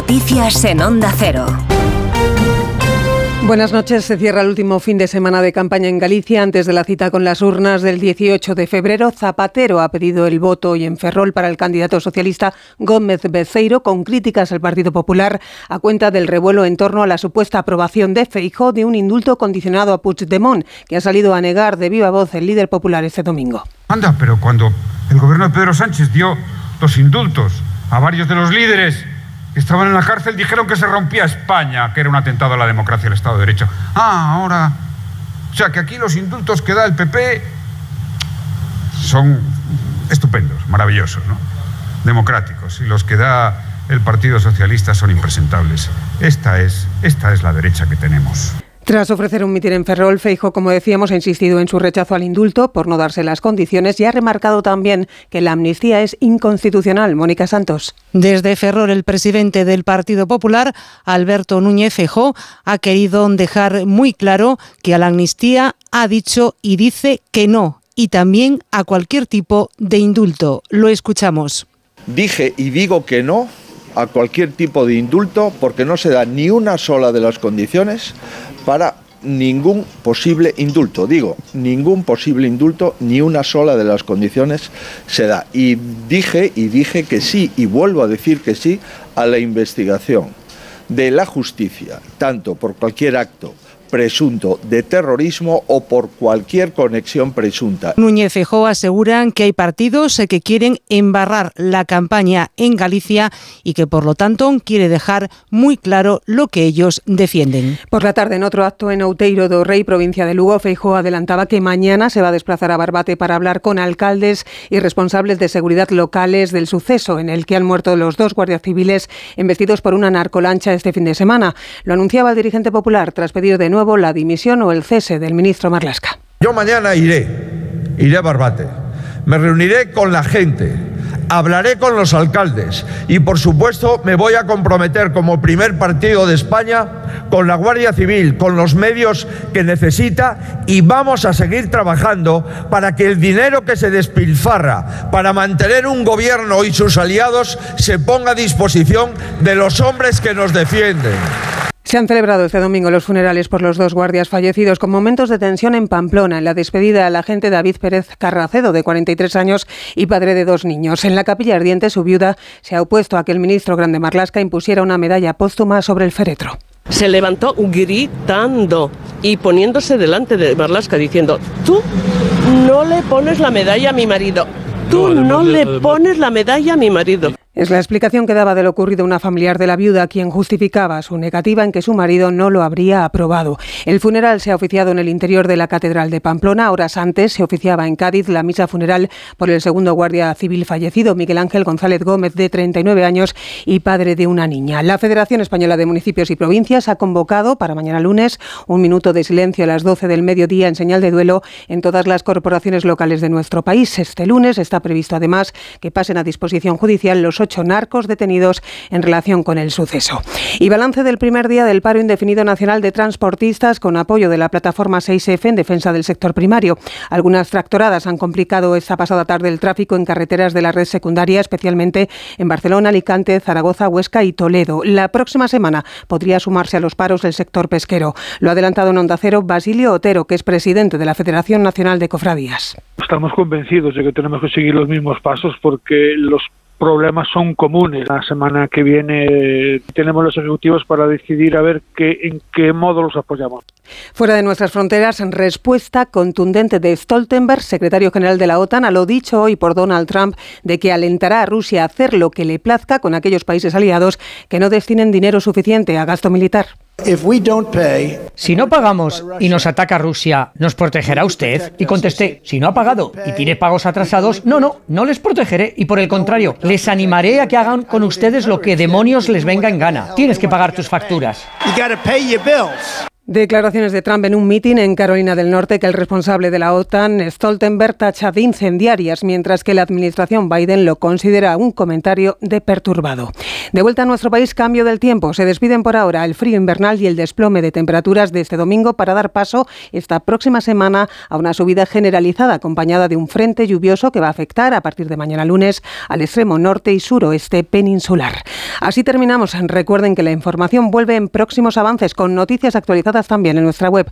Noticias en Onda Cero. Buenas noches. Se cierra el último fin de semana de campaña en Galicia. Antes de la cita con las urnas del 18 de febrero, Zapatero ha pedido el voto y en Ferrol para el candidato socialista Gómez Beceiro, con críticas al Partido Popular a cuenta del revuelo en torno a la supuesta aprobación de Feijó de un indulto condicionado a Puigdemont, que ha salido a negar de viva voz el líder popular este domingo. Anda, pero cuando el gobierno de Pedro Sánchez dio los indultos a varios de los líderes estaban en la cárcel dijeron que se rompía España, que era un atentado a la democracia y al Estado de Derecho. Ah, ahora... O sea, que aquí los indultos que da el PP son estupendos, maravillosos, ¿no? Democráticos. Y los que da el Partido Socialista son impresentables. Esta es, esta es la derecha que tenemos. Tras ofrecer un mitin en Ferrol, Feijo, como decíamos, ha insistido en su rechazo al indulto por no darse las condiciones y ha remarcado también que la amnistía es inconstitucional. Mónica Santos. Desde Ferrol, el presidente del Partido Popular, Alberto Núñez Feijóo, ha querido dejar muy claro que a la amnistía ha dicho y dice que no, y también a cualquier tipo de indulto. Lo escuchamos. Dije y digo que no a cualquier tipo de indulto porque no se da ni una sola de las condiciones para ningún posible indulto. Digo, ningún posible indulto, ni una sola de las condiciones se da. Y dije, y dije que sí, y vuelvo a decir que sí, a la investigación de la justicia, tanto por cualquier acto presunto de terrorismo o por cualquier conexión presunta. Núñez Feijóo aseguran que hay partidos que quieren embarrar la campaña en Galicia y que por lo tanto quiere dejar muy claro lo que ellos defienden. Por la tarde, en otro acto en Outeiro do Rey, provincia de Lugo, Feijóo adelantaba que mañana se va a desplazar a Barbate para hablar con alcaldes y responsables de seguridad locales del suceso en el que han muerto los dos guardias civiles embestidos por una narcolancha este fin de semana. Lo anunciaba el dirigente popular tras pedir de nuevo la dimisión o el cese del ministro Marlasca. Yo mañana iré, iré a Barbate, me reuniré con la gente, hablaré con los alcaldes y por supuesto me voy a comprometer como primer partido de España con la Guardia Civil, con los medios que necesita y vamos a seguir trabajando para que el dinero que se despilfarra para mantener un gobierno y sus aliados se ponga a disposición de los hombres que nos defienden. Se han celebrado este domingo los funerales por los dos guardias fallecidos con momentos de tensión en Pamplona, en la despedida al agente David Pérez Carracedo, de 43 años y padre de dos niños. En la capilla ardiente, su viuda se ha opuesto a que el ministro Grande Marlasca impusiera una medalla póstuma sobre el féretro. Se levantó gritando y poniéndose delante de Marlasca diciendo, tú no le pones la medalla a mi marido, tú no le pones la medalla a mi marido. Es la explicación que daba de lo ocurrido una familiar de la viuda, quien justificaba su negativa en que su marido no lo habría aprobado. El funeral se ha oficiado en el interior de la Catedral de Pamplona. Horas antes se oficiaba en Cádiz la misa funeral por el segundo guardia civil fallecido, Miguel Ángel González Gómez, de 39 años y padre de una niña. La Federación Española de Municipios y Provincias ha convocado para mañana lunes un minuto de silencio a las 12 del mediodía en señal de duelo en todas las corporaciones locales de nuestro país. Este lunes está previsto además que pasen a disposición judicial los ocho narcos detenidos en relación con el suceso. Y balance del primer día del paro indefinido nacional de transportistas con apoyo de la plataforma 6F en defensa del sector primario. Algunas tractoradas han complicado esta pasada tarde el tráfico en carreteras de la red secundaria, especialmente en Barcelona, Alicante, Zaragoza, Huesca y Toledo. La próxima semana podría sumarse a los paros del sector pesquero. Lo ha adelantado en Onda Cero Basilio Otero, que es presidente de la Federación Nacional de Cofradías. Estamos convencidos de que tenemos que seguir los mismos pasos porque los problemas son comunes. La semana que viene tenemos los ejecutivos para decidir a ver qué, en qué modo los apoyamos. Fuera de nuestras fronteras, en respuesta contundente de Stoltenberg, secretario general de la OTAN, a lo dicho hoy por Donald Trump de que alentará a Rusia a hacer lo que le plazca con aquellos países aliados que no destinen dinero suficiente a gasto militar. Si no pagamos y nos ataca Rusia, ¿nos protegerá usted? Y contesté, si no ha pagado y tiene pagos atrasados, no, no, no les protegeré y por el contrario, les animaré a que hagan con ustedes lo que demonios les venga en gana. Tienes que pagar tus facturas. Declaraciones de Trump en un mitin en Carolina del Norte que el responsable de la OTAN, Stoltenberg, tacha de incendiarias, mientras que la administración Biden lo considera un comentario de perturbado. De vuelta a nuestro país, cambio del tiempo. Se despiden por ahora el frío invernal y el desplome de temperaturas de este domingo para dar paso esta próxima semana a una subida generalizada acompañada de un frente lluvioso que va a afectar a partir de mañana lunes al extremo norte y suroeste peninsular. Así terminamos. Recuerden que la información vuelve en próximos avances con noticias actualizadas también en nuestra web